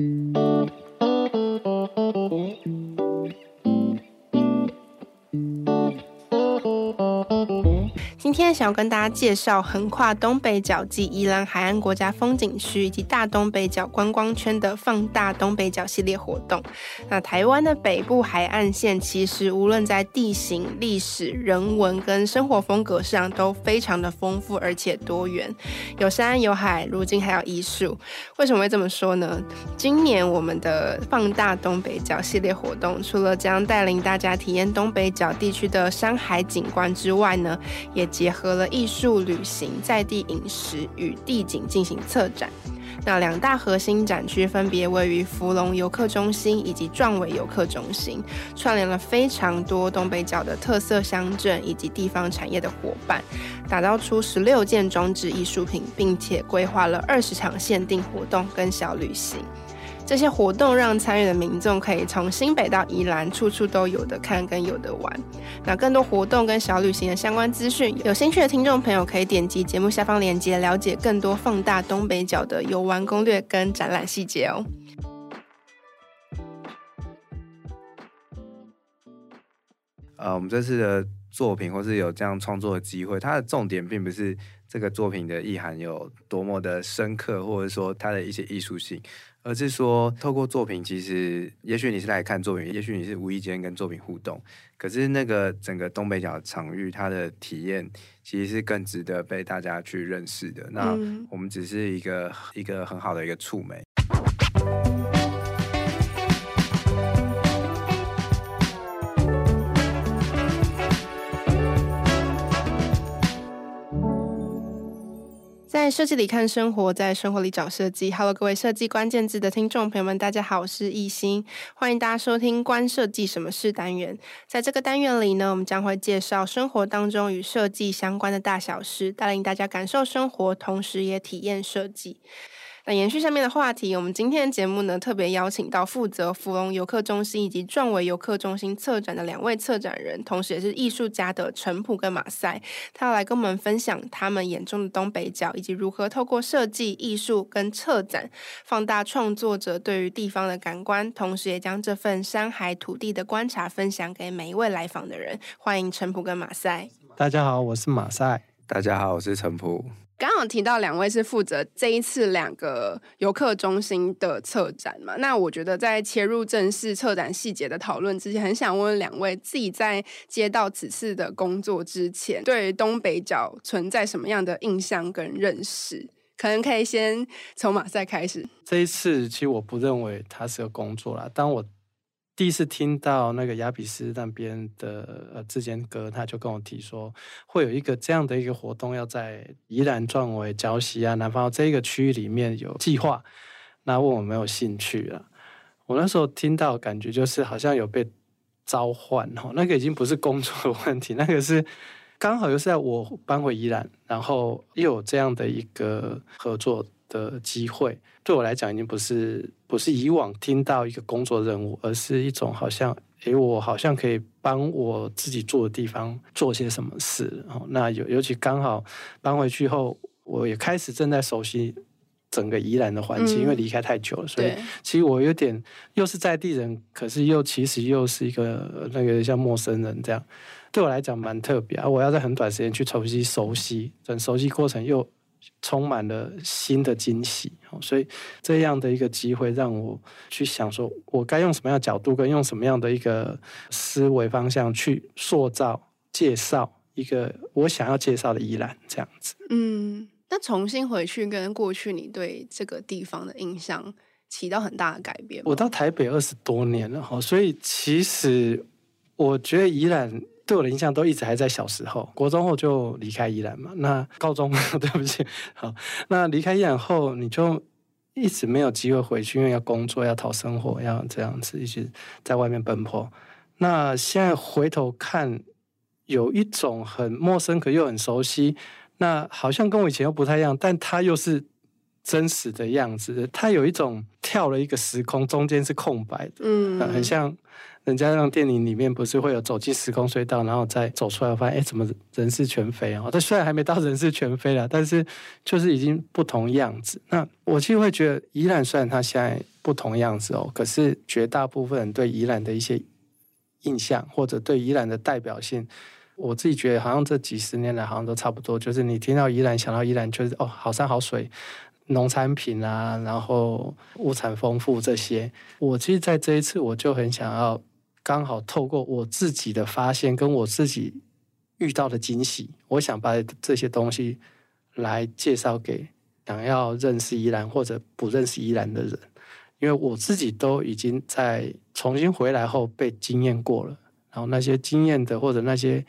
今天想要跟大家介绍横跨东北角及宜兰海岸国家风景区以及大东北角观光圈的放大东北角系列活动。那台湾的北部海岸线其实无论在地形、历史、人文跟生活风格上都非常的丰富而且多元，有山有海，如今还有艺术。为什么会这么说呢？今年我们的放大东北角系列活动，除了将带领大家体验东北角地区的山海景观之外呢，也结合合了艺术、旅行、在地饮食与地景进行策展。那两大核心展区分别位于福隆游客中心以及壮围游客中心，串联了非常多东北角的特色乡镇以及地方产业的伙伴，打造出十六件装置艺术品，并且规划了二十场限定活动跟小旅行。这些活动让参与的民众可以从新北到宜兰，处处都有的看跟有的玩。那更多活动跟小旅行的相关资讯，有兴趣的听众朋友可以点击节目下方链接，了解更多放大东北角的游玩攻略跟展览细节哦。呃，我们这次的作品或是有这样创作的机会，它的重点并不是这个作品的意涵有多么的深刻，或者说它的一些艺术性。而是说，透过作品，其实也许你是来看作品，也许你是无意间跟作品互动。可是那个整个东北角场域，它的体验其实是更值得被大家去认识的。那我们只是一个一个很好的一个触媒。设计里看生活，在生活里找设计。Hello，各位设计关键字的听众朋友们，大家好，我是艺兴，欢迎大家收听《关设计什么事》单元。在这个单元里呢，我们将会介绍生活当中与设计相关的大小事，带领大家感受生活，同时也体验设计。那延续下面的话题，我们今天的节目呢，特别邀请到负责芙蓉游客中心以及壮围游客中心策展的两位策展人，同时也是艺术家的陈普跟马赛，他要来跟我们分享他们眼中的东北角，以及如何透过设计、艺术跟策展，放大创作者对于地方的感官，同时也将这份山海土地的观察分享给每一位来访的人。欢迎陈普跟马赛。大家好，我是马赛。大家好，我是陈普。刚刚提到两位是负责这一次两个游客中心的策展嘛？那我觉得在切入正式策展细节的讨论之前，很想问问两位自己在接到此次的工作之前，对东北角存在什么样的印象跟认识？可能可以先从马赛开始。这一次其实我不认为它是个工作啦，当我。第一次听到那个雅比斯那边的呃志坚哥，他就跟我提说，会有一个这样的一个活动，要在宜兰壮围、礁溪啊、南方这一个区域里面有计划，那问我没有兴趣啊？我那时候听到感觉就是好像有被召唤哦，那个已经不是工作的问题，那个是刚好又是在我搬回宜兰，然后又有这样的一个合作的机会，对我来讲已经不是不是以往听到一个工作任务，而是一种好像，诶，我好像可以帮我自己住的地方做些什么事。哦，那尤尤其刚好搬回去后，我也开始正在熟悉整个宜兰的环境，嗯，因为离开太久了，所以其实我有点又是在地人，可是又其实又是一个那个像陌生人这样，对我来讲蛮特别啊。我要在很短时间去熟悉熟悉，等熟悉过程又。充满了新的惊喜，所以这样的一个机会让我去想说，我该用什么样的角度，跟用什么样的一个思维方向去塑造、介绍一个我想要介绍的宜兰这样子。嗯，那重新回去跟过去，你对这个地方的印象起到很大的改变。我到台北二十多年了哈，所以其实我觉得宜兰。对我的印象都一直还在小时候，国中后就离开宜兰嘛。那高中 对不起，好，那离开宜兰后，你就一直没有机会回去，因为要工作，要讨生活，要这样子一直在外面奔波。那现在回头看，有一种很陌生，可又很熟悉。那好像跟我以前又不太一样，但它又是真实的样子。它有一种跳了一个时空，中间是空白的，嗯，很像。人家让电影里面不是会有走进时空隧道，然后再走出来，发现哎，怎么人是全非啊？但虽然还没到人是全非了，但是就是已经不同样子。那我其实会觉得，宜兰虽然它现在不同样子哦。可是绝大部分人对宜兰的一些印象，或者对宜兰的代表性，我自己觉得好像这几十年来好像都差不多。就是你听到宜兰，想到宜兰，就是哦，好山好水，农产品啊，然后物产丰富这些。我其实在这一次，我就很想要，刚好透过我自己的发现，跟我自己遇到的惊喜，我想把这些东西来介绍给想要认识宜兰或者不认识宜兰的人。因为我自己都已经在重新回来后被经验过了，然后那些经验的或者那些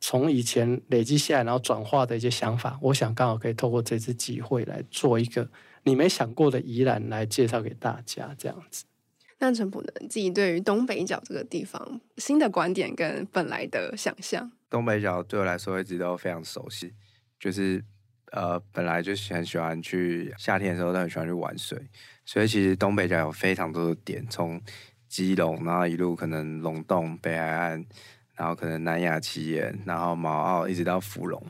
从以前累积下来然后转化的一些想法，我想刚好可以透过这次机会来做一个你没想过的宜兰来介绍给大家，这样子。那陈普呢？自己对于东北角这个地方新的观点跟本来的想象？东北角对我来说一直都非常熟悉，就是呃本来就很喜欢去夏天的时候都很喜欢去玩水。所以其实东北角有非常多的点，从基隆，然后一路可能龙洞、北海岸，然后可能南亚奇岩，然后毛澳，一直到芙蓉。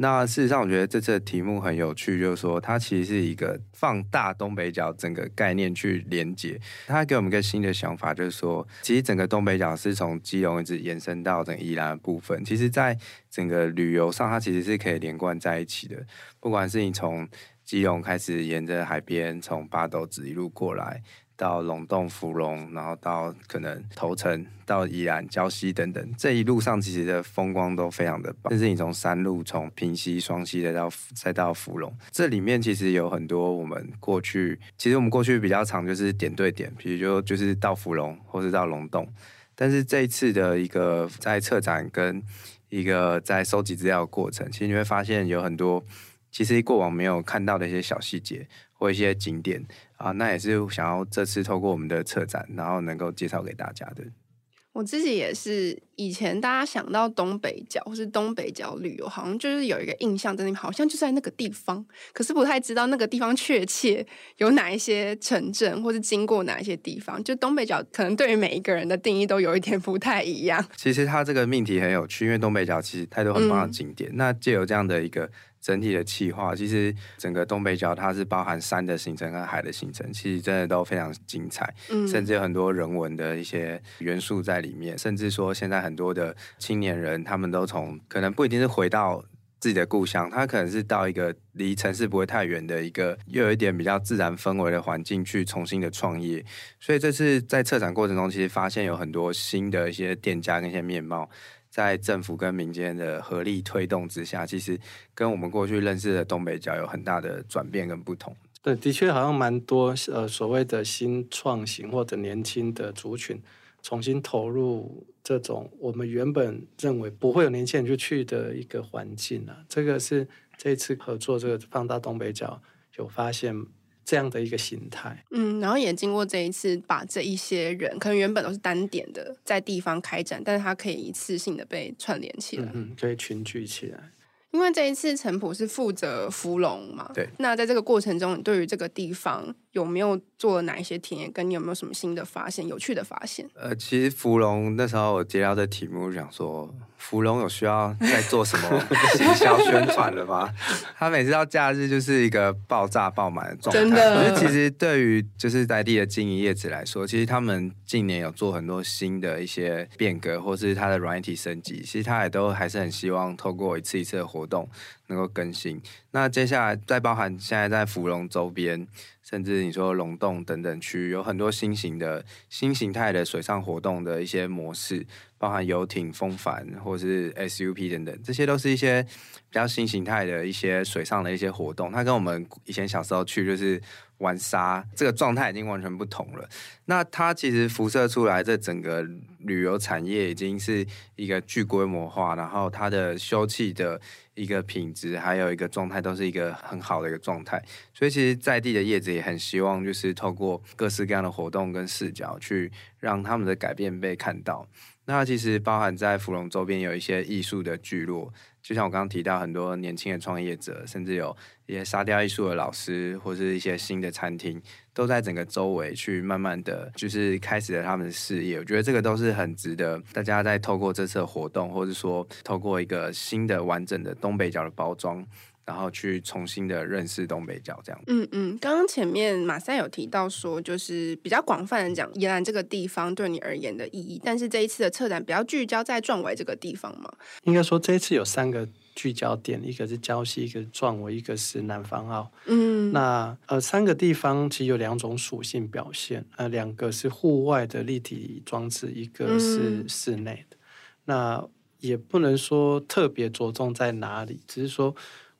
那事实上，我觉得这次的题目很有趣，就是说它其实是一个放大东北角整个概念去连接。它给我们一个新的想法，就是说，其实整个东北角是从基隆一直延伸到整个宜兰的部分。其实，在整个旅游上，它其实是可以连贯在一起的。不管是你从基隆开始沿着海边，从八斗子一路过来，到龙洞、福隆，然后到可能头城、到宜兰、礁溪等等，这一路上其实的风光都非常的棒。甚至你从山路，从平溪、双溪再到再到福隆，这里面其实有很多我们过去，其实我们过去比较常就是点对点，比如就就是到福隆或是到龙洞，但是这一次的一个在策展跟一个在收集资料的过程，其实你会发现有很多。其实过往没有看到的一些小细节或一些景点啊，那也是想要这次透过我们的策展，然后能够介绍给大家的。我自己也是，以前大家想到东北角或是东北角旅游，好像就是有一个印象在那边，好像就在那个地方，可是不太知道那个地方确切有哪一些城镇，或是经过哪一些地方。就东北角可能对于每一个人的定义都有一点不太一样。其实它这个命题很有趣，因为东北角其实太多很棒的景点，嗯、那借由这样的一个。整体的气划，其实整个东北角它是包含山的行程和海的行程，其实真的都非常精彩，嗯，甚至有很多人文的一些元素在里面，甚至说现在很多的青年人，他们都从可能不一定是回到自己的故乡，他可能是到一个离城市不会太远的一个又有一点比较自然氛围的环境去重新的创业，所以这次在策展过程中，其实发现有很多新的一些店家跟一些面貌。在政府跟民间的合力推动之下，其实跟我们过去认识的东北角有很大的转变跟不同。对，的确好像蛮多呃所谓的新创型或者年轻的族群，重新投入这种我们原本认为不会有年轻人去去的一个环境啊。这个是这次合作这个放大东北角有发现。这样的一个形态，嗯，然后也经过这一次，把这一些人可能原本都是单点的在地方开展，但是他可以一次性的被串联起来，嗯，嗯，可以群聚起来。因为这一次陈普是负责芙蓉嘛，对，那在这个过程中，你对于这个地方有没有做了哪一些体验？跟你有没有什么新的发现、有趣的发现？呃，其实芙蓉那时候我接到这题目，想说。芙蓉有需要在做什么 营销宣传了吗？他每次到假日就是一个爆炸爆满的状态。真的，其实对于就是在地的经营业者来说，其实他们近年有做很多新的一些变革，或是它的软体升级，其实他也都还是很希望透过一次一次的活动能够更新。那接下来再包含现在在芙蓉周边。甚至你说龙洞等等区有很多新型的新形态的水上活动的一些模式，包含游艇、风帆或是 SUP 等等，这些都是一些比较新形态的一些水上的一些活动。它跟我们以前小时候去就是玩沙，这个状态已经完全不同了。那它其实辐射出来，这整个旅游产业已经是一个巨规模化，然后它的休憩的。一个品质，还有一个状态，都是一个很好的一个状态。所以，其实在地的叶子也很希望，就是透过各式各样的活动跟视角，去让他们的改变被看到。那其实包含在芙蓉周边有一些艺术的聚落，就像我刚刚提到，很多年轻的创业者，甚至有一些沙雕艺术的老师，或是一些新的餐厅，都在整个周围去慢慢的就是开始了他们的事业。我觉得这个都是很值得大家在透过这次活动，或者说透过一个新的完整的东北角的包装，然后去重新的认识东北角这样。嗯嗯，刚刚前面马赛有提到说，就是比较广泛的讲宜兰这个地方对你而言的意义，但是这一次的策展比较聚焦在壮围这个地方嘛？应该说这一次有三个聚焦点，一个是礁溪，一个是壮围，一个是南方澳。嗯，那呃三个地方其实有两种属性表现，呃两个是户外的立体装置，一个是室内的。嗯、那也不能说特别着重在哪里，只是说。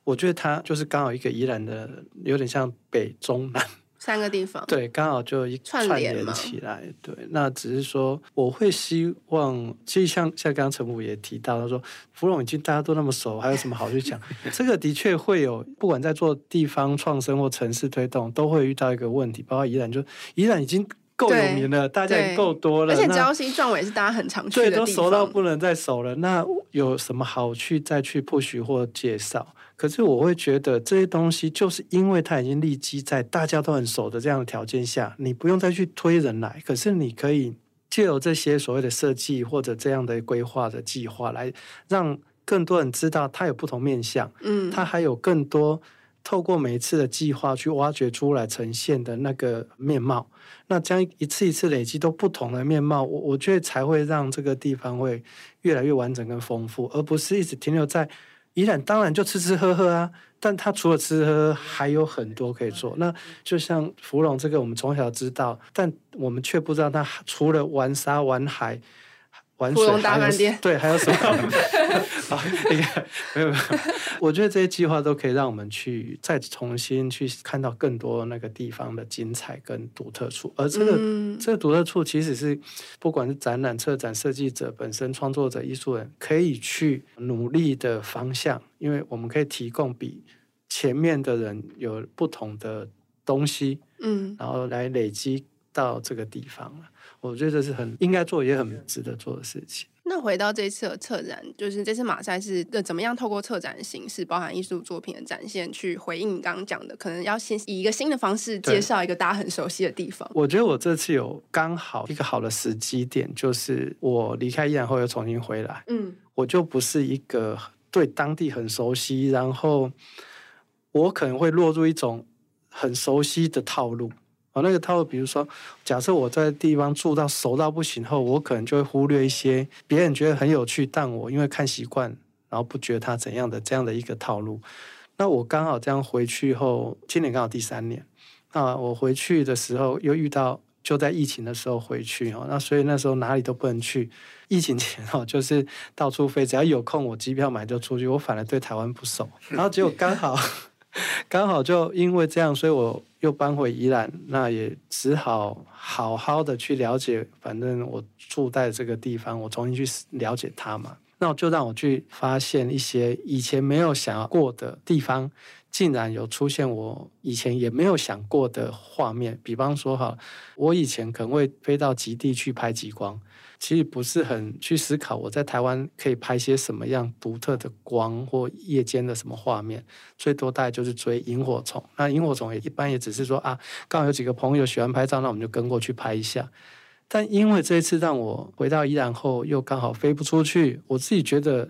我觉得它就是刚好一个宜兰的，有点像北中南三个地方，对，刚好就一串联起来。对，那只是说我会希望，其实像像刚刚陈武也提到，他说芙蓉已经大家都那么熟，还有什么好去讲？这个的确会有，不管在做地方创生或城市推动，都会遇到一个问题，包括宜兰，就宜兰已经。够有名了，大家也够多了，而且礁溪壮围是大家很常去对，都熟到不能再熟了。那有什么好去再去 push 或介绍？可是我会觉得这些东西，就是因为它已经立基在大家都很熟的这样的条件下，你不用再去推人来。可是你可以借由这些所谓的设计或者这样的规划的计划，来让更多人知道它有不同面向。嗯，它还有更多透过每一次的计划去挖掘出来呈现的那个面貌。那这样一次一次累积都不同的面貌，我我觉得才会让这个地方会越来越完整跟丰富，而不是一直停留在宜兰。当然就吃吃喝喝啊，但他除了吃喝喝，还有很多可以做。那就像芙蓉这个，我们从小知道，但我们却不知道他除了玩沙玩海。玩水还有对，还有什么？好，那个没有没有。我觉得这些计划都可以让我们去再重新去看到更多那个地方的精彩跟独特处。而这个、嗯、这个独特处，其实是不管是展览、策展、设计者本身、创作者、艺术人，可以去努力的方向。因为我们可以提供比前面的人有不同的东西，嗯，然后来累积到这个地方了。我觉得这是很应该做，也很值得做的事情。那回到这次的策展，就是这次马赛是怎么样透过策展的形式，包含艺术作品的展现，去回应你刚刚讲的，可能要先以一个新的方式介绍一个大家很熟悉的地方。我觉得我这次有刚好一个好的时机点，就是我离开宜兰后又重新回来，嗯，我就不是一个对当地很熟悉，然后我可能会落入一种很熟悉的套路。哦，那个套路，比如说，假设我在地方住到熟到不行后，我可能就会忽略一些别人觉得很有趣，但我因为看习惯，然后不觉得它怎样的这样的一个套路。那我刚好这样回去后，今年刚好第三年，那我回去的时候又遇到就在疫情的时候回去哦，那所以那时候哪里都不能去。疫情前哦，就是到处飞，只要有空我机票买就出去，我反而对台湾不熟，然后结果刚好。刚好就因为这样，所以我又搬回宜兰，那也只好好好的去了解。反正我住在这个地方，我重新去了解它嘛。那就让我去发现一些以前没有想过的地方，竟然有出现我以前也没有想过的画面。比方说哈，我以前可能会飞到极地去拍极光。其实不是很去思考，我在台湾可以拍些什么样独特的光或夜间的什么画面，最多大概就是追萤火虫。那萤火虫也一般也只是说啊，刚好有几个朋友喜欢拍照，那我们就跟过去拍一下。但因为这一次让我回到宜兰后，又刚好飞不出去，我自己觉得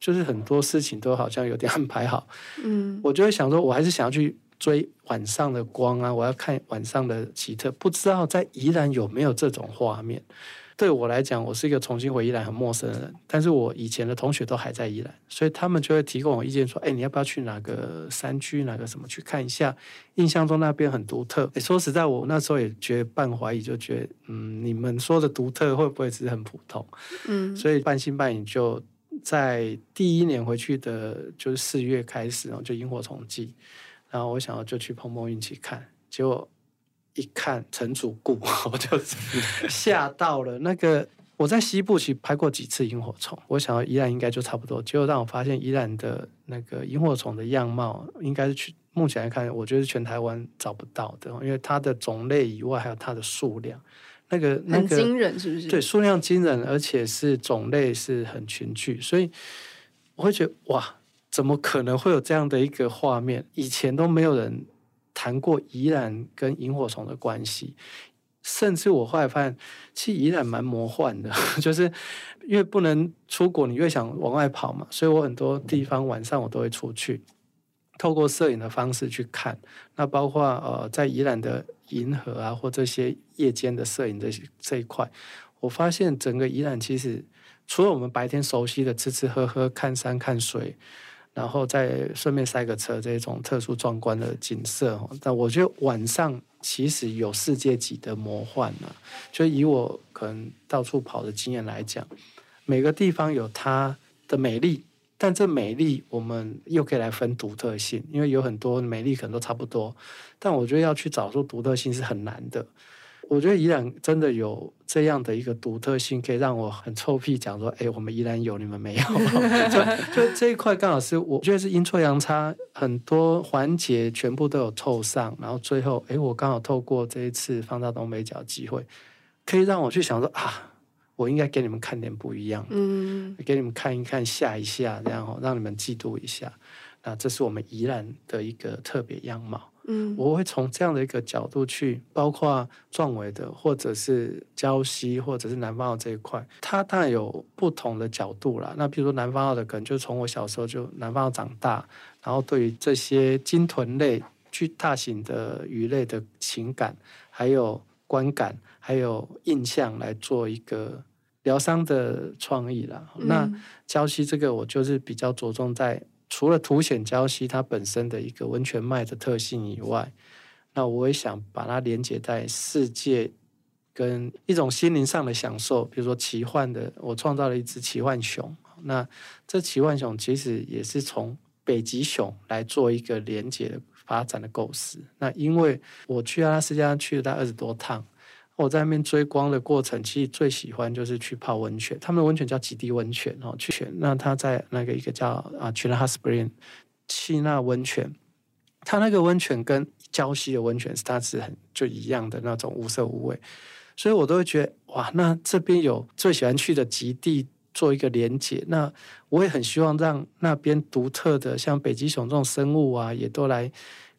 就是很多事情都好像有点安排好。嗯，我就会想说，我还是想要去追晚上的光啊，我要看晚上的奇特，不知道在宜兰有没有这种画面。对我来讲，我是一个重新回宜兰很陌生的人，但是我以前的同学都还在宜兰，所以他们就会提供我意见说：“哎，你要不要去哪个山区，哪个什么去看一下？印象中那边很独特。”哎，说实在，我那时候也觉得半怀疑，就觉得嗯，你们说的独特会不会只是很普通？嗯，所以半信半疑，就在第一年回去的，就是四月开始，然后就萤火虫季，然后我想要就去碰碰运气看，结果。一看陈主顾，我就吓到了。那个我在西部其实拍过几次萤火虫，我想要宜兰应该就差不多。结果让我发现宜兰的那个萤火虫的样貌，应该是去目前来看，我觉得是全台湾找不到的，因为它的种类以外，还有它的数量，那个那个很惊人，是不是？对，数量惊人，而且是种类是很群聚，所以我会觉得哇，怎么可能会有这样的一个画面？以前都没有人。谈过宜兰跟萤火虫的关系，甚至我后来发现，其实宜兰蛮魔幻的，就是因为不能出国，你越想往外跑嘛，所以我很多地方晚上我都会出去。透过摄影的方式去看。那包括呃，在宜兰的银河啊，或这些夜间的摄影这些这一块，我发现整个宜兰其实除了我们白天熟悉的吃吃喝喝、看山看水。然后再顺便塞个车，这种特殊壮观的景色。但我觉得晚上其实有世界级的魔幻呢、啊。就以我可能到处跑的经验来讲，每个地方有它的美丽，但这美丽我们又可以来分独特性，因为有很多美丽可能都差不多，但我觉得要去找出独特性是很难的。我觉得宜兰真的有这样的一个独特性，可以让我很臭屁讲说：“哎，我们宜兰有，你们没有。就”就这一块刚好是我觉得是阴错阳差，很多环节全部都有凑上，然后最后，哎，我刚好透过这一次放大东北角机会，可以让我去想说啊，我应该给你们看点不一样，嗯，给你们看一看，吓一下，这样哦让你们嫉妒一下。那这是我们宜兰的一个特别样貌。嗯，我会从这样的一个角度去，包括壮伟的，或者是胶西，或者是南方澳这一块，它当然有不同的角度啦。那比如说南方澳的，可能就从我小时候就南方澳长大，然后对于这些鲸豚类、巨大型的鱼类的情感，还有观感，还有印象来做一个疗伤的创意啦。嗯、那礁溪这个，我就是比较着重在。除了凸显礁溪它本身的一个温泉脉的特性以外，那我也想把它连接在世界跟一种心灵上的享受，比如说奇幻的，我创造了一只奇幻熊。那这奇幻熊其实也是从北极熊来做一个连接的发展的构思。那因为我去阿拉斯加去了大概二十多趟。我在那边追光的过程，其实最喜欢就是去泡温泉。他们的温泉叫极地温泉哦，去泉。那他在那个一个叫啊 Chilliwack Hot Spring 气纳温泉，它那个温泉跟礁溪的温泉是它是很就一样的那种无色无味，所以我都会觉得哇，那这边有最喜欢去的极地做一个连接。那我也很希望让那边独特的像北极熊这种生物啊，也都来。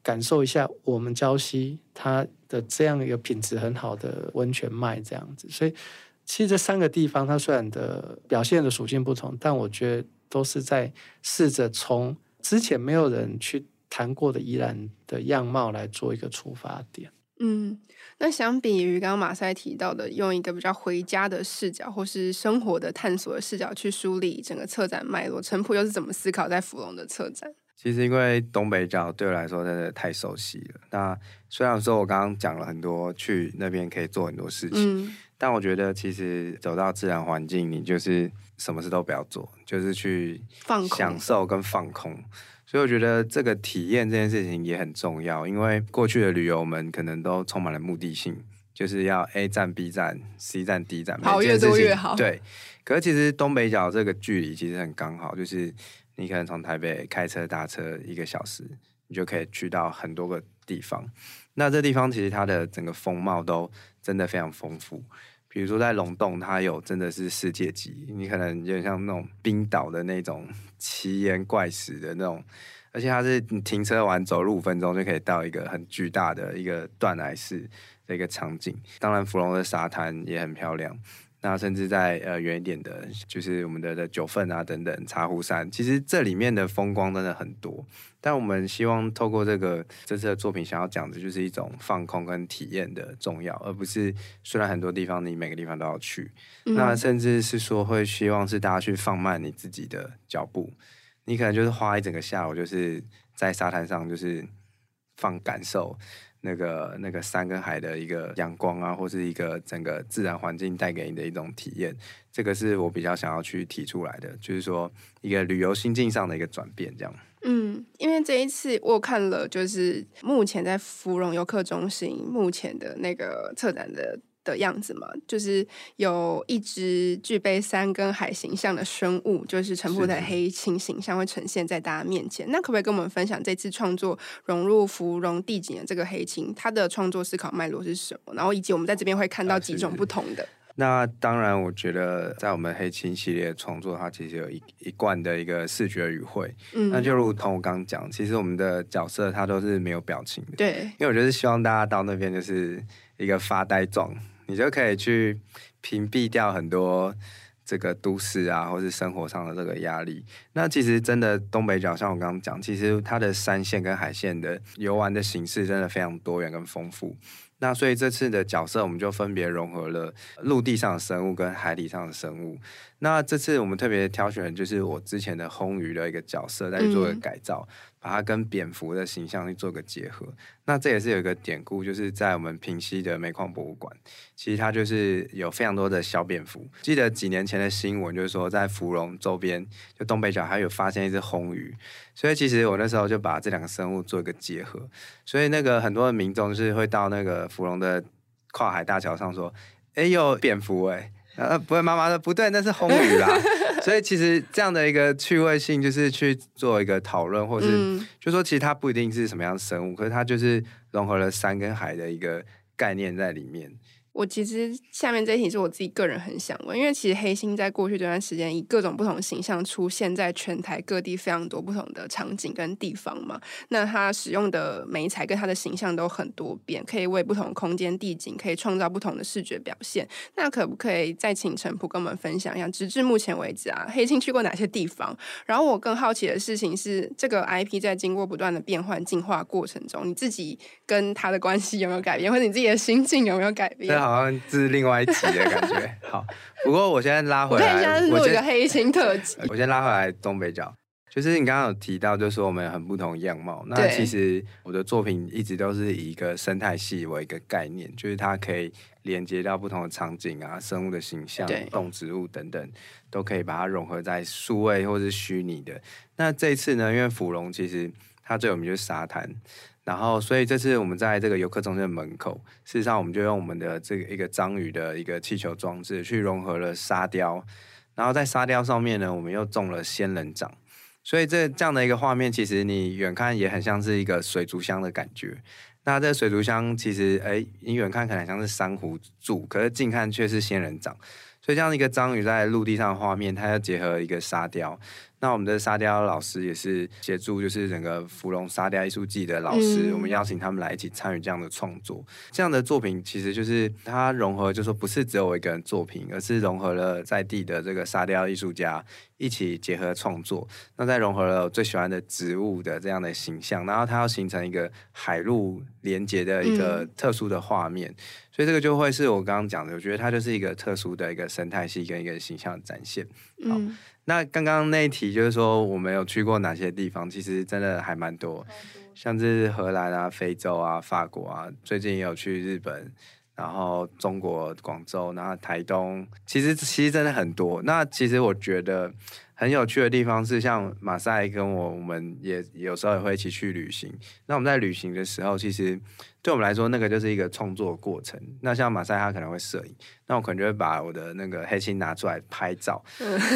感受一下我们礁溪它的这样一个品质很好的温泉脉这样子，所以其实这三个地方它虽然的表现的属性不同，但我觉得都是在试着从之前没有人去谈过的宜兰的样貌来做一个出发点。嗯，那相比于刚刚马赛提到的，用一个比较回家的视角或是生活的探索的视角去梳理整个策展脉络，陈普又是怎么思考在福隆的策展？其实因为东北角对我来说真的太熟悉了。那虽然说我刚刚讲了很多去那边可以做很多事情，嗯、但我觉得其实走到自然环境，你就是什么事都不要做，就是去享受跟放空。放空。所以我觉得这个体验这件事情也很重要。因为过去的旅游我们可能都充满了目的性，就是要 A 站、B 站、C 站、D 站，跑越多越好。对，可是其实东北角这个距离其实很刚好，就是。你可能从台北开车搭车一个小时，你就可以去到很多个地方。那这地方其实它的整个风貌都真的非常丰富。比如说在龙洞，它有真的是世界级，你可能有点像那种冰岛的那种奇岩怪石的那种，而且它是你停车完走路五分钟就可以到一个很巨大的一个断崖式的一个场景。当然，芙蓉的沙滩也很漂亮。那甚至在呃远一点的，就是我们的的九份啊等等茶壶山，其实这里面的风光真的很多。但我们希望透过这个这次的作品，想要讲的就是一种放空跟体验的重要，而不是虽然很多地方你每个地方都要去，嗯、那甚至是说会希望是大家去放慢你自己的脚步，你可能就是花一整个下午就是在沙滩上就是放感受。那个那个山跟海的一个阳光啊，或是一个整个自然环境带给你的一种体验，这个是我比较想要去提出来的，就是说一个旅游心境上的一个转变，这样。嗯，因为这一次我看了，就是目前在芙蓉游客中心目前的那个策展的。的样子嘛，就是有一只具备山跟海形象的生物，就是陈仆的黑青形象会呈现在大家面前。那可不可以跟我们分享这次创作融入芙蓉地景的这个黑青，它的创作思考脉络是什么？然后以及我们在这边会看到几种不同的。啊、那当然，我觉得在我们黑青系列创作，它其实有一一贯的一个视觉语汇。嗯，那就如同我刚刚讲，其实我们的角色它都是没有表情的。对，因为我觉得希望大家到那边就是一个发呆状。你就可以去屏蔽掉很多这个都市啊，或是生活上的这个压力。那其实真的东北角，像我刚刚讲，其实它的山线跟海线的游玩的形式真的非常多元跟丰富。那所以这次的角色，我们就分别融合了陆地上的生物跟海底上的生物。那这次我们特别挑选就是我之前的魟鱼的一个角色，再去做一个改造。嗯把它跟蝙蝠的形象去做个结合，那这也是有一个典故，就是在我们平溪的煤矿博物馆，其实它就是有非常多的小蝙蝠。记得几年前的新闻，就是说在芙蓉周边，就东北角还有发现一只红鱼，所以其实我那时候就把这两个生物做一个结合，所以那个很多的民众是会到那个芙蓉的跨海大桥上说：“哎，有蝙蝠哎。”呃，不会，妈妈说不对，那是红鱼啦。所以其实这样的一个趣味性，就是去做一个讨论，或是、嗯、就说其实它不一定是什么样的生物，可是它就是融合了山跟海的一个概念在里面。我其实下面这一题是我自己个人很想问，因为其实黑心在过去这段时间以各种不同形象出现在全台各地非常多不同的场景跟地方嘛。那它使用的媒材跟它的形象都很多变，可以为不同空间地景可以创造不同的视觉表现。那可不可以再请陈普跟我们分享一下，直至目前为止啊，黑猩去过哪些地方？然后我更好奇的事情是，这个 IP 在经过不断的变换进化过程中，你自己跟他的关系有没有改变，或者你自己的心境有没有改变？好像这是另外一集的感觉。好，不过我现在拉回来，我现在录一个黑心特辑。我先拉回来东北角，就是你刚刚有提到，就是说我们很不同样貌。那其实我的作品一直都是以一个生态系为一个概念，就是它可以连接到不同的场景啊、生物的形象、动植物等等，都可以把它融合在数位或是虚拟的。那这一次呢，因为芙蓉其实它最有名就是沙滩。然后，所以这次我们在这个游客中心的门口，事实上我们就用我们的这个一个章鱼的一个气球装置去融合了沙雕，然后在沙雕上面呢，我们又种了仙人掌，所以这这样的一个画面，其实你远看也很像是一个水族箱的感觉。那这个水族箱其实，哎，你远看可能像是珊瑚柱，可是近看却是仙人掌。所以这样一个章鱼在陆地上的画面，它要结合一个沙雕。那我们的沙雕老师也是协助，就是整个芙蓉沙雕艺术季的老师，嗯、我们邀请他们来一起参与这样的创作。这样的作品其实就是它融合，就是说不是只有我一个人作品，而是融合了在地的这个沙雕艺术家一起结合创作。那再融合了我最喜欢的植物的这样的形象，然后它要形成一个海陆连接的一个特殊的画面。嗯、所以这个就会是我刚刚讲的，我觉得它就是一个特殊的一个生态系跟一个形象的展现。好。嗯那刚刚那一题就是说，我们有去过哪些地方？其实真的还蛮多，像是荷兰啊、非洲啊、法国啊，最近也有去日本，然后中国广州，然后台东，其实其实真的很多。那其实我觉得。很有趣的地方是，像马赛跟我，我们也有时候也会一起去旅行。那我们在旅行的时候，其实对我们来说，那个就是一个创作过程。那像马赛他可能会摄影，那我可能就会把我的那个黑心拿出来拍照。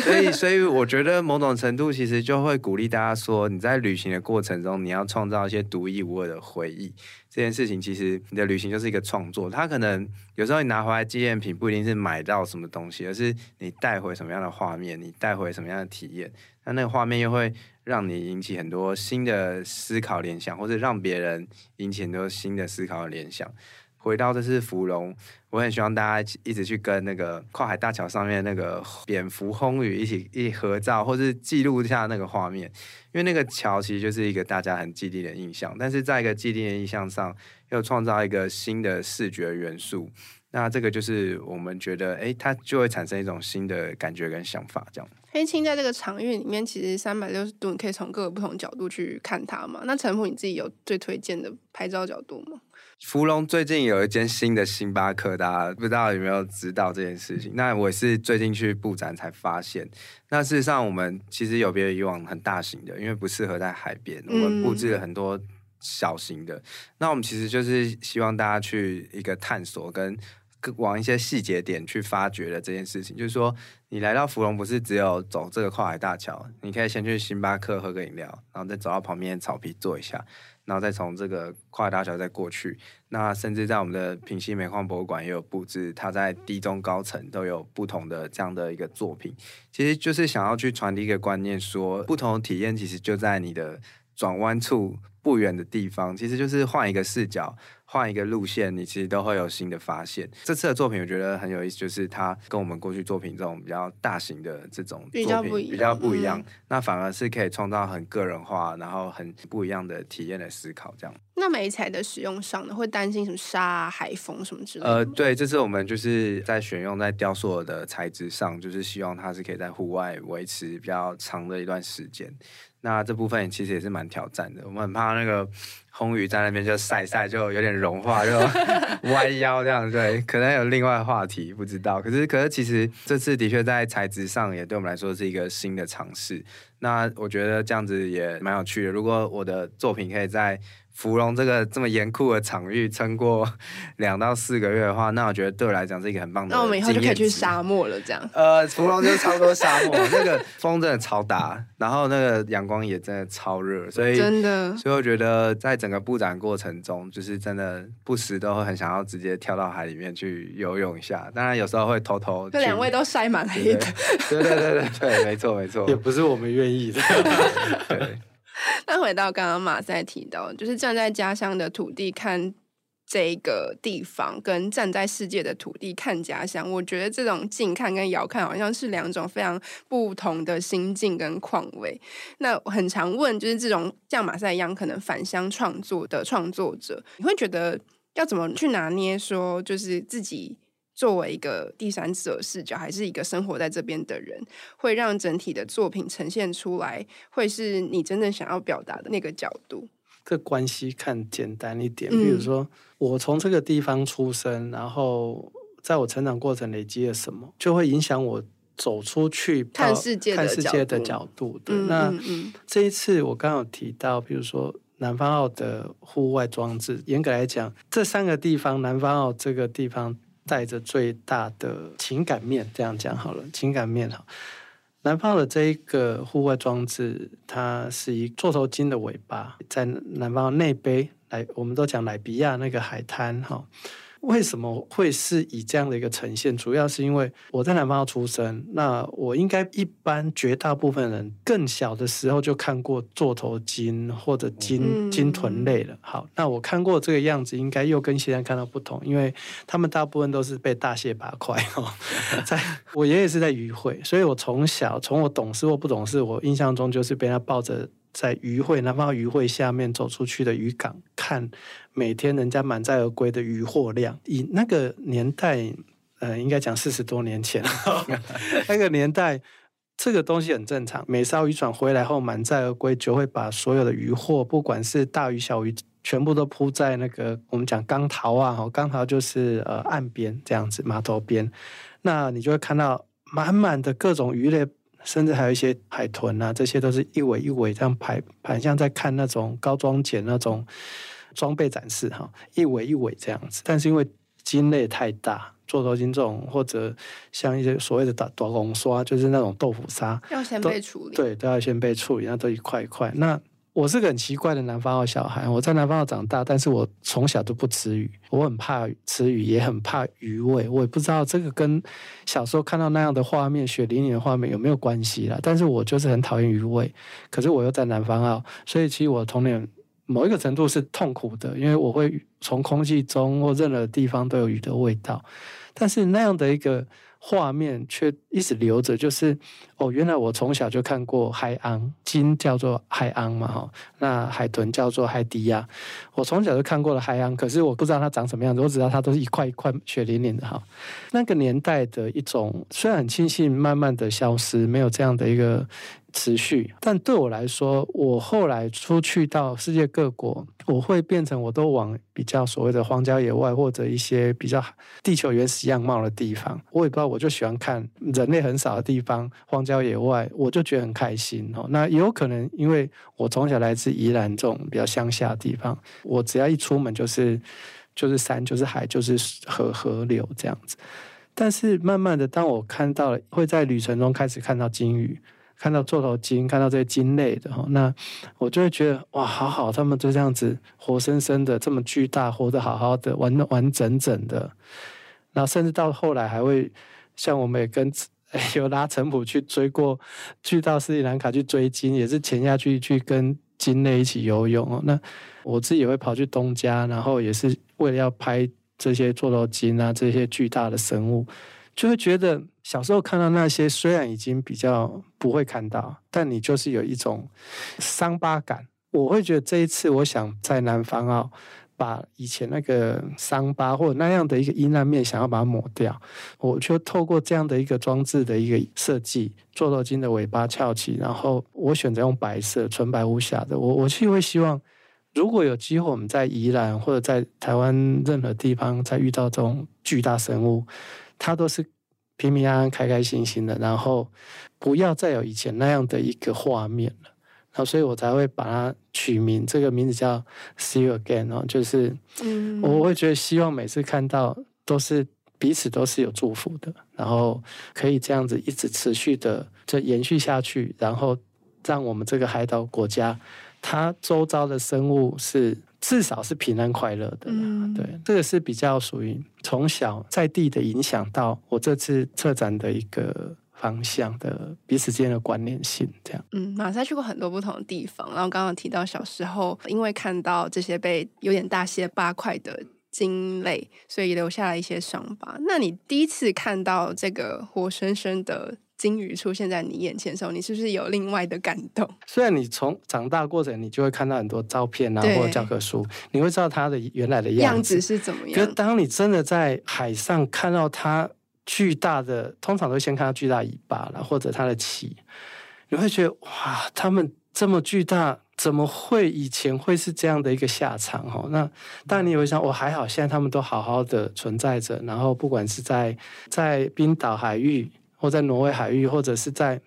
所以，所以我觉得某种程度其实就会鼓励大家说，你在旅行的过程中，你要创造一些独一无二的回忆。这件事情其实你的旅行就是一个创作，它可能有时候你拿回来纪念品不一定是买到什么东西，而是你带回什么样的画面，你带回什么样的体验，那那个画面又会让你引起很多新的思考联想，或者让别人引起很多新的思考联想。回到这次芙蓉，我很希望大家一直去跟那个跨海大桥上面那个蝙蝠魟鱼一起一合照，或是记录一下那个画面，因为那个桥其实就是一个大家很既定的印象，但是在一个既定的印象上，又创造一个新的视觉元素，那这个就是我们觉得，哎，它就会产生一种新的感觉跟想法，这样。黑青在这个场域里面，其实三百六十度，你可以从各个不同角度去看它嘛。那陈普你自己有最推荐的拍照角度吗？芙蓉最近有一间新的星巴克，大家不知道有没有知道这件事情？那我是最近去布展才发现。那事实上，我们其实有别于以往很大型的，因为不适合在海边，我们布置了很多小型的。嗯、那我们其实就是希望大家去一个探索，跟往一些细节点去发掘的这件事情。就是说，你来到福隆，不是只有走这个跨海大桥，你可以先去星巴克喝个饮料，然后再走到旁边草皮坐一下。然后再从这个跨海大桥再过去，那甚至在我们的平溪煤矿博物馆也有布置，它在低中高层都有不同的这样的一个作品，其实就是想要去传递一个观念说，说不同的体验其实就在你的转弯处不远的地方，其实就是换一个视角。换一个路线，你其实都会有新的发现。这次的作品我觉得很有意思，就是它跟我们过去作品这种比较大型的这种作品比较不一样，比较不一样，嗯，那反而是可以创造很个人化，然后很不一样的体验的思考，这样。那美彩的使用上呢，会担心什么沙啊、海风什么之类的？呃，对，这次我们就是在选用在雕塑的材质上，就是希望它是可以在户外维持比较长的一段时间。那这部分其实也是蛮挑战的，我们很怕那个红鱼在那边就晒晒，就有点融化，就 弯腰这样。对，可能有另外的话题不知道。可是，可是其实这次的确在材质上也对我们来说是一个新的尝试。那我觉得这样子也蛮有趣的。如果我的作品可以在芙蓉这个这么严酷的场域撑过 两到四个月的话，那我觉得对我来讲是一个很棒的。那我们以后就可以去沙漠了，这样。呃，芙蓉就是差不多沙漠，那个风真的超大，然后那个阳光也真的超热，所以真的，所以我觉得在整个布展过程中，就是真的不时都会很想要直接跳到海里面去游泳一下。当然有时候会偷偷。这两位都晒满黑的。对对对对对，没错没错。也不是我们愿意的。对。那回到刚刚马赛提到，就是站在家乡的土地看这个地方，跟站在世界的土地看家乡，我觉得这种近看跟遥看好像是两种非常不同的心境跟况味。那很常问，就是这种像马赛一样可能返乡创作的创作者，你会觉得要怎么去拿捏？说就是自己。作为一个第三者视角，还是一个生活在这边的人，会让整体的作品呈现出来，会是你真正想要表达的那个角度。这关系看简单一点，比如说、嗯、我从这个地方出生，然后在我成长过程累积了什么，就会影响我走出去看世界看世界的角度。对，嗯、那、嗯、这一次我刚有提到，比如说南方澳的户外装置，严格来讲，这三个地方，南方澳这个地方。带着最大的情感面，这样讲好了。情感面哈，南方的这一个户外装置，它是一座头鲸的尾巴，在南方内杯来，我们都讲莱比亚那个海滩哈。为什么会是以这样的一个呈现？主要是因为我在南方澳出生，那我应该一般绝大部分人更小的时候就看过座头鲸或者鲸鲸豚类了。好，那我看过这个样子，应该又跟现在看到不同，因为他们大部分都是被大卸八块 哦。在我爷爷是在渔会，所以我从小从我懂事或不懂事，我印象中就是被他抱着。在渔会，南方渔会下面走出去的渔港，看每天人家满载而归的渔获量。以那个年代，呃，应该讲四十多年前，那个年代，这个东西很正常。每艘渔船回来后满载而归，就会把所有的渔获，不管是大鱼小鱼，全部都铺在那个我们讲钢桃啊，哈，钢桃就是呃岸边这样子，码头边，那你就会看到满满的各种鱼类。甚至还有一些海豚啊，这些都是一尾一尾这样排排，像在看那种高装简那种装备展示哈，一尾一尾这样子。但是因为鲸类太大，座头鲸这种或者像一些所谓的打打龙刷，就是那种豆腐沙，要先被处理，对，都要先被处理，那都一块一块那。我是个很奇怪的南方澳小孩，我在南方澳长大，但是我从小都不吃鱼，我很怕吃鱼，也很怕鱼味，我也不知道这个跟小时候看到那样的画面，血淋淋的画面有没有关系啦。但是我就是很讨厌鱼味，可是我又在南方澳，所以其实我童年某一个程度是痛苦的，因为我会从空气中或任何地方都有鱼的味道，但是那样的一个。画面却一直留着，就是哦，原来我从小就看过海昂，鲸叫做海昂嘛，哈，那海豚叫做海迪亚，我从小就看过了海昂，可是我不知道它长什么样子，我只知道它都是一块一块血淋淋的哈。那个年代的一种，虽然很庆幸慢慢的消失，没有这样的一个。持续，但对我来说，我后来出去到世界各国，我会变成我都往比较所谓的荒郊野外或者一些比较地球原始样貌的地方。我也不知道，我就喜欢看人类很少的地方，荒郊野外，我就觉得很开心哦。那也有可能，因为我从小来自宜兰这种比较乡下的地方，我只要一出门就是就是山，就是海，就是河河流这样子。但是慢慢的，当我看到了，会在旅程中开始看到鲸鱼。看到座头鲸，看到这些鲸类的哈，那我就会觉得哇，好好，他们就这样子活生生的，这么巨大，活得好好的，完完整整的。然后甚至到后来还会像我们也跟 有拉陈普去追过，去到斯里兰卡去追鲸，也是潜下去去跟鲸类一起游泳哦。那我自己也会跑去东加，然后也是为了要拍这些座头鲸啊，这些巨大的生物，就会觉得小时候看到那些，虽然已经比较不会看到，但你就是有一种伤疤感。我会觉得这一次，我想在南方澳。把以前那个伤疤或者那样的一个阴暗面，想要把它抹掉，我就透过这样的一个装置的一个设计，座头鲸的尾巴翘起，然后我选择用白色纯白无瑕的。我我是会希望，如果有机会我们在宜兰或者在台湾任何地方再遇到这种巨大生物，它都是平平安安、开开心心的，然后不要再有以前那样的一个画面了。然后，所以我才会把它取名，这个名字叫 “See you again” 哦，就是，我会觉得希望每次看到都是彼此都是有祝福的，然后可以这样子一直持续的就延续下去，然后让我们这个海岛国家，它周遭的生物是至少是平安快乐的。嗯，对，这个是比较属于从小在地的影响到我这次策展的一个。方向的彼此之间的关联性，这样。嗯，马赛去过很多不同的地方，然后刚刚提到小时候，因为看到这些被有点大卸八块的鲸类，所以留下了一些伤疤。那你第一次看到这个活生生的鲸鱼出现在你眼前的时候，你是不是有另外的感动？虽然你从长大过程，你就会看到很多照片啊，或者教科书，你会知道它的原来的样子，是怎么样。可是当你真的在海上看到它。巨大的，通常都先看到巨大尾巴了，或者它的鳍，你会觉得哇，它们这么巨大，怎么会以前会是这样的一个下场？哦，那当然你也会想，我还好，现在他们都好好的存在着。然后不管是在在冰岛海域，或在挪威海域，或者是在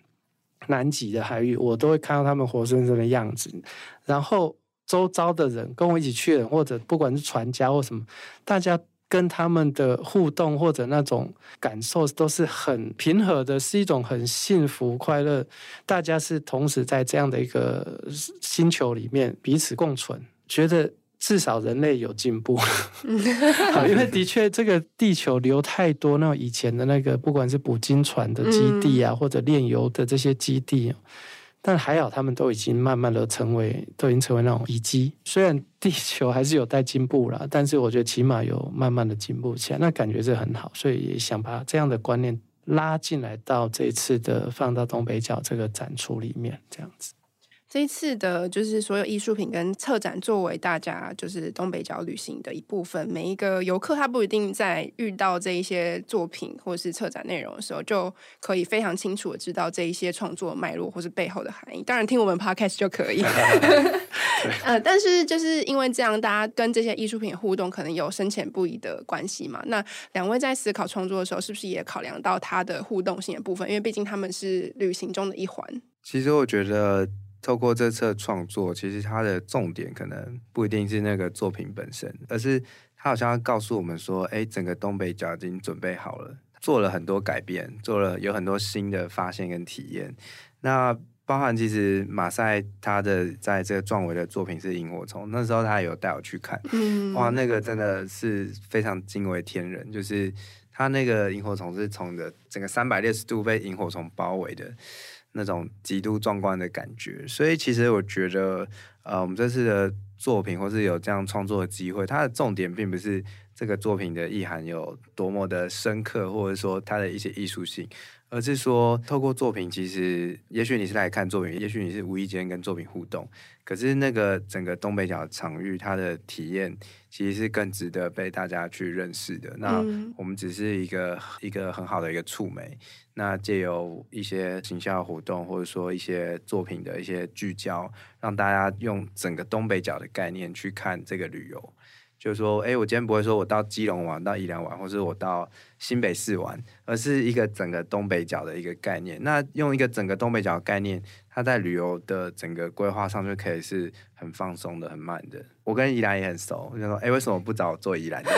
南极的海域，我都会看到他们活生生的样子。然后周遭的人跟我一起去的人，或者不管是船家或什么，大家。跟他们的互动或者那种感受都是很平和的，是一种很幸福快乐。大家是同时在这样的一个星球里面彼此共存，觉得至少人类有进步。好，因为的确这个地球留太多那种以前的那个，不管是捕鲸船的基地啊，或者炼油的这些基地。但还好，他们都已经慢慢的成为，都已经成为那种遗迹。虽然地球还是有待进步啦，但是我觉得起码有慢慢的进步起来，那感觉是很好。所以也想把这样的观念拉进来到这一次的放到东北角这个展出里面，这样子。这一次的，就是所有艺术品跟策展，作为大家就是东北角旅行的一部分。每一个游客他不一定在遇到这一些作品或是策展内容的时候，就可以非常清楚的知道这一些创作脉络或是背后的含义。当然，听我们 podcast 就可以。呃，但是就是因为这样，大家跟这些艺术品互动，可能有深浅不一的关系嘛。那两位在思考创作的时候，是不是也考量到它的互动性的部分？因为毕竟他们是旅行中的一环。其实我觉得。透过这次创作，其实它的重点可能不一定是那个作品本身，而是它好像要告诉我们说，哎，整个东北角已经准备好了，做了很多改变，做了有很多新的发现跟体验。那包含其实马赛他的在这个壮伟的作品是萤火虫，那时候他有带我去看，嗯，哇，那个真的是非常惊为天人，就是他那个萤火虫是从的整个三百六十度被萤火虫包围的。那种极度壮观的感觉，所以其实我觉得，呃，我们这次的作品或是有这样创作的机会，它的重点并不是这个作品的意涵有多么的深刻，或者说它的一些艺术性。而是说，透过作品，其实也许你是来看作品，也许你是无意间跟作品互动。可是那个整个东北角的场域，它的体验其实是更值得被大家去认识的。那我们只是一个一个很好的一个触媒。那借由一些形象活动，或者说一些作品的一些聚焦，让大家用整个东北角的概念去看这个旅游。就是说，哎，我今天不会说我到基隆玩，到宜兰玩，或是我到新北市玩，而是一个整个东北角的一个概念。那用一个整个东北角的概念，它在旅游的整个规划上就可以是很放松的、很慢的。我跟宜兰也很熟，我就说，哎，为什么不找我做宜兰？对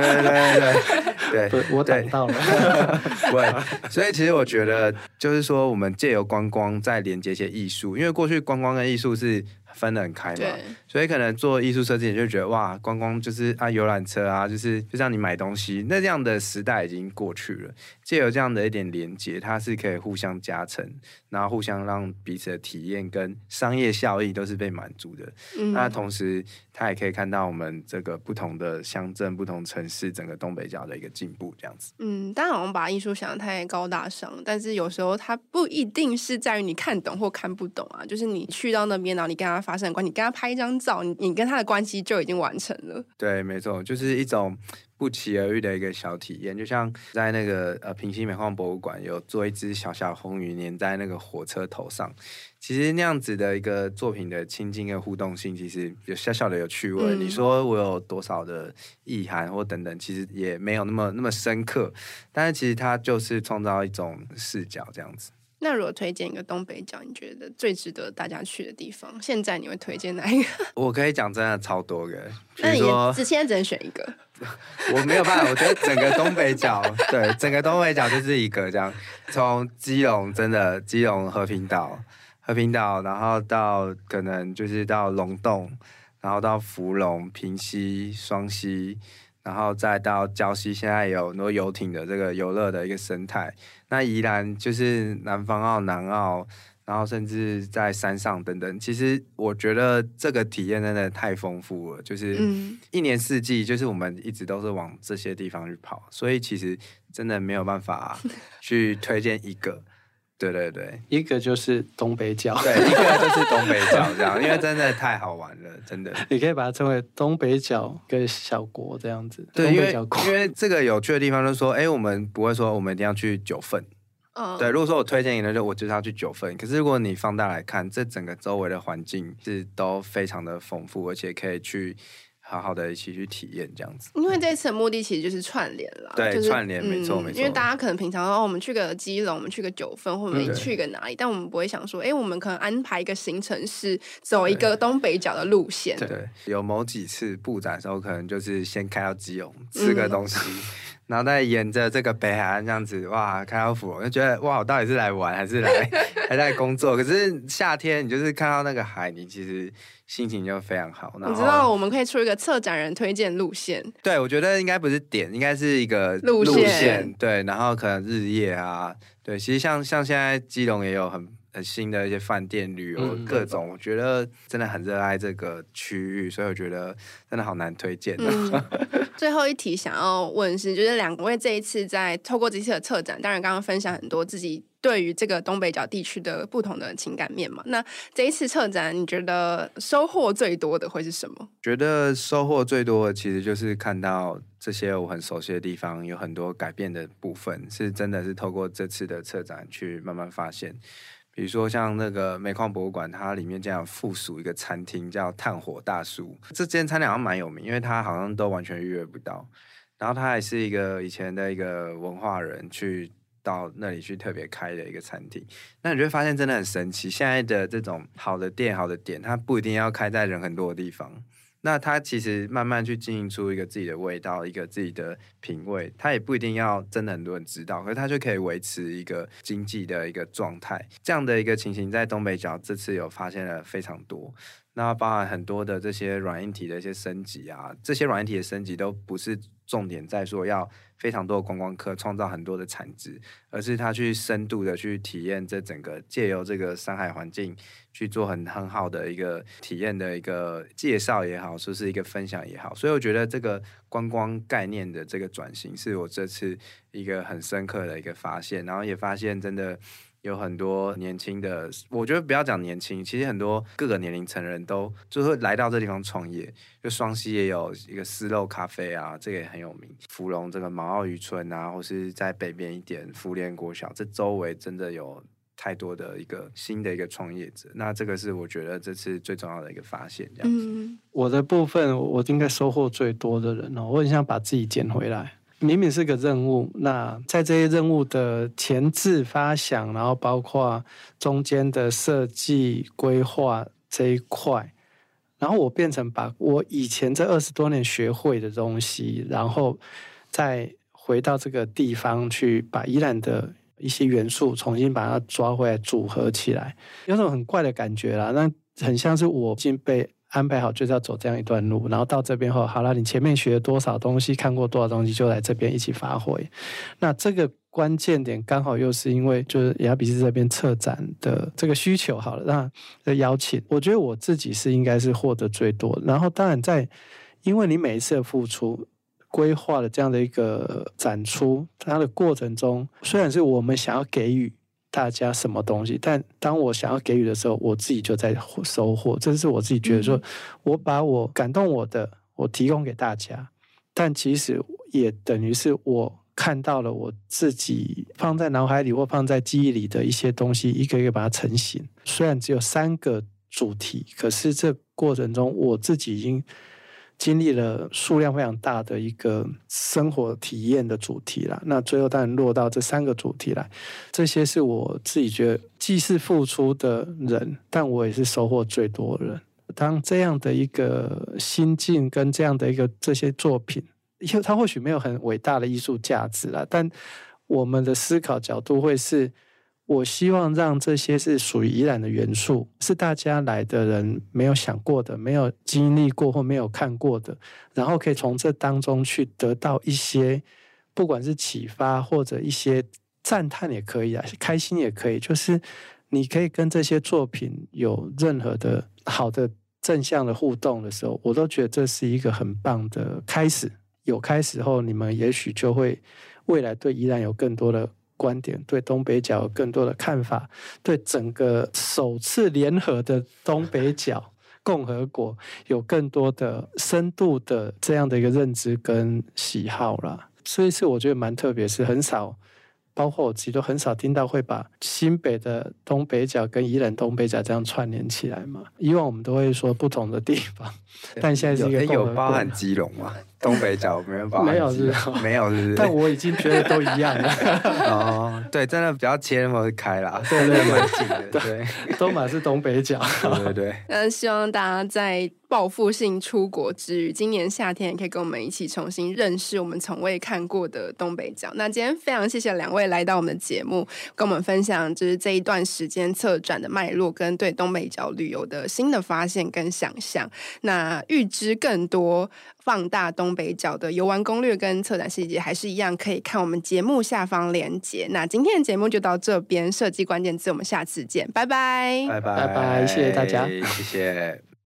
对对对对，我等到了。对，所以其实我觉得，就是说，我们借由观光再连接一些艺术，因为过去观光跟艺术是。分得很开嘛，所以可能做艺术设计，你就觉得哇，观光就是啊游览车啊，就是就像你买东西，那这样的时代已经过去了。借由这样的一点连接，它是可以互相加成，然后互相让彼此的体验跟商业效益都是被满足的。嗯、那同时，它也可以看到我们这个不同的乡镇、不同城市整个东北角的一个进步，这样子。嗯，当然好像把艺术想得太高大上，但是有时候它不一定是在于你看懂或看不懂啊，就是你去到那边，然后你跟他发生的关系，你跟他拍一张照，你你跟他的关系就已经完成了。对，没错，就是一种。不期而遇的一个小体验，就像在那个呃平西煤矿博物馆有做一只小小红鱼粘在那个火车头上，其实那样子的一个作品的亲近跟互动性，其实有小小的有趣味。嗯、你说我有多少的意涵或等等，其实也没有那么那么深刻，但是其实它就是创造一种视角这样子。那如果推荐一个东北角，你觉得最值得大家去的地方，现在你会推荐哪一个？我可以讲真的超多个，那你只现在只能选一个。我没有办法，我觉得整个东北角，对，整个东北角就是一个这样，从基隆真的基隆和平岛，和平岛，然后到可能就是到龙洞，然后到福隆、平溪、双溪。然后再到礁溪，现在有很多游艇的这个游乐的一个生态。那宜兰就是南方澳、南澳，然后甚至在山上等等。其实我觉得这个体验真的太丰富了，就是一年四季，就是我们一直都是往这些地方去跑，所以其实真的没有办法 去推荐一个。对对对，一个就是东北角，对，一个就是东北角 这样，因为真的太好玩了，真的。你可以把它称为东北角跟小国这样子。对，因为因为这个有趣的地方就是说，哎，我们不会说我们一定要去九份。嗯。对，如果说我推荐你的，就我就是要去九份。可是如果你放大来看，这整个周围的环境是都非常的丰富，而且可以去。好好的一起去体验这样子，因为这次的目的其实就是串联了，对，就是、串联没错、嗯、没错。因为大家可能平常说哦，我们去个基隆，我们去个九份，或者我们去个哪里，嗯、但我们不会想说，哎，我们可能安排一个行程是走一个东北角的路线。对，对，有某几次布展的时候，可能就是先开到基隆吃个东西。嗯然后再沿着这个北海岸这样子，哇，看到福隆，就觉得哇，我到底是来玩还是来 还在工作？可是夏天你就是看到那个海，你其实心情就非常好。你知道我们可以出一个策展人推荐路线？对，我觉得应该不是点，应该是一个。路线对，然后可能日夜啊，对，其实像像现在基隆也有很。很新的一些饭店旅游各种，我觉得真的很热爱这个区域，所以我觉得真的好难推荐。嗯、最后一题想要问是，就是两位这一次在透过这次的策展，当然刚刚分享很多自己对于这个东北角地区的不同的情感面嘛。那这一次策展，你觉得收获最多的会是什么？觉得收获最多的其实就是看到这些我很熟悉的地方有很多改变的部分，是真的是透过这次的策展去慢慢发现。比如说像那个煤矿博物馆，它里面这样附属一个餐厅，叫炭火大叔。这间餐厅好像蛮有名，因为它好像都完全预约不到。然后它还是一个以前的一个文化人去到那里去特别开的一个餐厅。那你就会发现真的很神奇，现在的这种好的店、好的点，它不一定要开在人很多的地方。那他其实慢慢去经营出一个自己的味道，一个自己的品味，他也不一定要真的很多人知道，可是他就可以维持一个经济的一个状态。这样的一个情形在东北角这次有发现了非常多。那包含很多的这些软硬体的一些升级啊，这些软硬体的升级都不是重点在说要非常多的观光客创造很多的产值，而是他去深度的去体验这整个借由这个山海环境去做很很好的一个体验的一个介绍也好，说是一个分享也好，所以我觉得这个观光概念的这个转型是我这次一个很深刻的一个发现，然后也发现真的。有很多年轻的，我觉得不要讲年轻，其实很多各个年龄层人都就会来到这地方创业。就双溪也有一个丝肉咖啡啊，这个也很有名。芙蓉这个毛澳渔村啊，或是在北边一点福联国小，这周围真的有太多的一个新的一个创业者。那这个是我觉得这次最重要的一个发现。这样子，嗯，我的部分我应该收获最多的人哦，我很想把自己捡回来。明明是个任务，那在这些任务的前置发想，然后包括中间的设计规划这一块，然后我变成把我以前这二十多年学会的东西，然后再回到这个地方去，把依然的一些元素重新把它抓回来组合起来，有种很怪的感觉啦。那很像是我已经被安排好就是要走这样一段路，然后到这边后，好了，你前面学了多少东西，看过多少东西，就来这边一起发挥。那这个关键点刚好又是因为就是雅比斯这边策展的这个需求，好了，那的邀请，我觉得我自己是应该是获得最多。然后当然在，因为你每一次的付出。规划的这样的一个展出，它的过程中，虽然是我们想要给予大家什么东西，但当我想要给予的时候，我自己就在收获。这是我自己觉得说，我把我感动我的，我提供给大家，但其实也等于是我看到了我自己放在脑海里或放在记忆里的一些东西，一个一个把它成型。虽然只有三个主题，可是这过程中我自己已经。经历了数量非常大的一个生活体验的主题啦，那最后当然落到这三个主题来，这些是我自己觉得既是付出的人，但我也是收获最多的人。当这样的一个心境跟这样的一个这些作品，因为它或许没有很伟大的艺术价值啦，但我们的思考角度会是。我希望让这些是属于宜兰的元素，是大家来的人没有想过的、没有经历过或没有看过的，然后可以从这当中去得到一些，不管是启发或者一些赞叹也可以啊，开心也可以，就是你可以跟这些作品有任何的好的正向的互动的时候，我都觉得这是一个很棒的开始。有开始后，你们也许就会未来对宜兰有更多的。观点，对东北角有更多的看法，对整个首次联合的东北角共和国有更多的深度的这样的一个认知跟喜好啦。所以是我觉得蛮特别，是很少。包括我自己都很少听到会把新北的东北角跟宜兰东北角这样串联起来嘛。以往我们都会说不同的地方，但现在是一个有包含基隆吗？东北角没有包含，没有是，没有是。但我已经觉得都一样了。哦，对，真的比较切那么开啦，对对蛮近的，对，东马是东北角，对对对。嗯，希望大家在。报复性出国之余，今年夏天也可以跟我们一起重新认识我们从未看过的东北角。那今天非常谢谢两位来到我们的节目，跟我们分享就是这一段时间策展的脉络跟对东北角旅游的新的发现跟想象。那预知更多放大东北角的游玩攻略跟策展细节，还是一样可以看我们节目下方链接。那今天的节目就到这边，设计关键字，我们下次见，拜拜，拜拜，拜拜，谢谢大家，谢谢。